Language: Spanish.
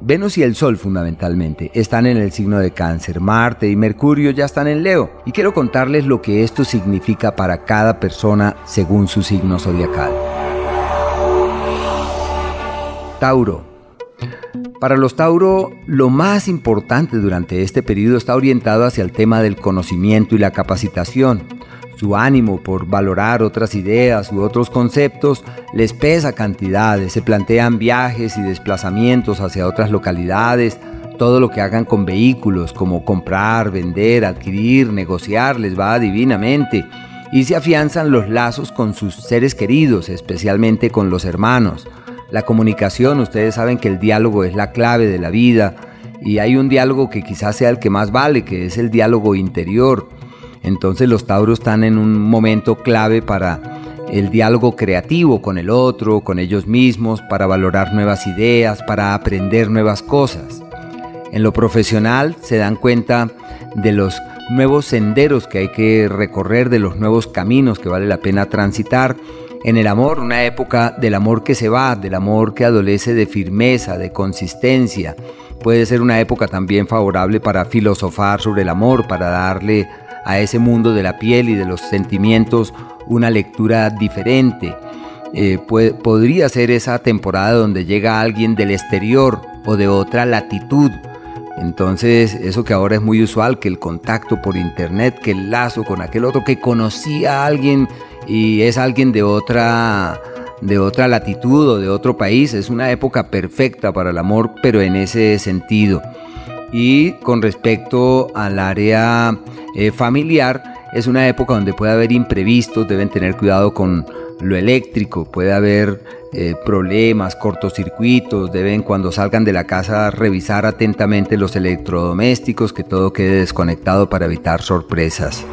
Venus y el Sol fundamentalmente están en el signo de cáncer, Marte y Mercurio ya están en Leo y quiero contarles lo que esto significa para cada persona según su signo zodiacal. Tauro. Para los Tauro, lo más importante durante este periodo está orientado hacia el tema del conocimiento y la capacitación su ánimo por valorar otras ideas u otros conceptos les pesa cantidades, se plantean viajes y desplazamientos hacia otras localidades, todo lo que hagan con vehículos como comprar, vender, adquirir, negociar les va divinamente y se afianzan los lazos con sus seres queridos, especialmente con los hermanos. La comunicación, ustedes saben que el diálogo es la clave de la vida y hay un diálogo que quizás sea el que más vale, que es el diálogo interior entonces los Tauros están en un momento clave para el diálogo creativo con el otro, con ellos mismos, para valorar nuevas ideas, para aprender nuevas cosas. En lo profesional se dan cuenta de los nuevos senderos que hay que recorrer, de los nuevos caminos que vale la pena transitar. En el amor, una época del amor que se va, del amor que adolece de firmeza, de consistencia. Puede ser una época también favorable para filosofar sobre el amor, para darle a ese mundo de la piel y de los sentimientos una lectura diferente. Eh, podría ser esa temporada donde llega alguien del exterior o de otra latitud. Entonces, eso que ahora es muy usual, que el contacto por internet, que el lazo con aquel otro que conocía a alguien y es alguien de otra de otra latitud o de otro país, es una época perfecta para el amor, pero en ese sentido. Y con respecto al área eh, familiar, es una época donde puede haber imprevistos, deben tener cuidado con lo eléctrico, puede haber eh, problemas, cortocircuitos, deben cuando salgan de la casa revisar atentamente los electrodomésticos, que todo quede desconectado para evitar sorpresas.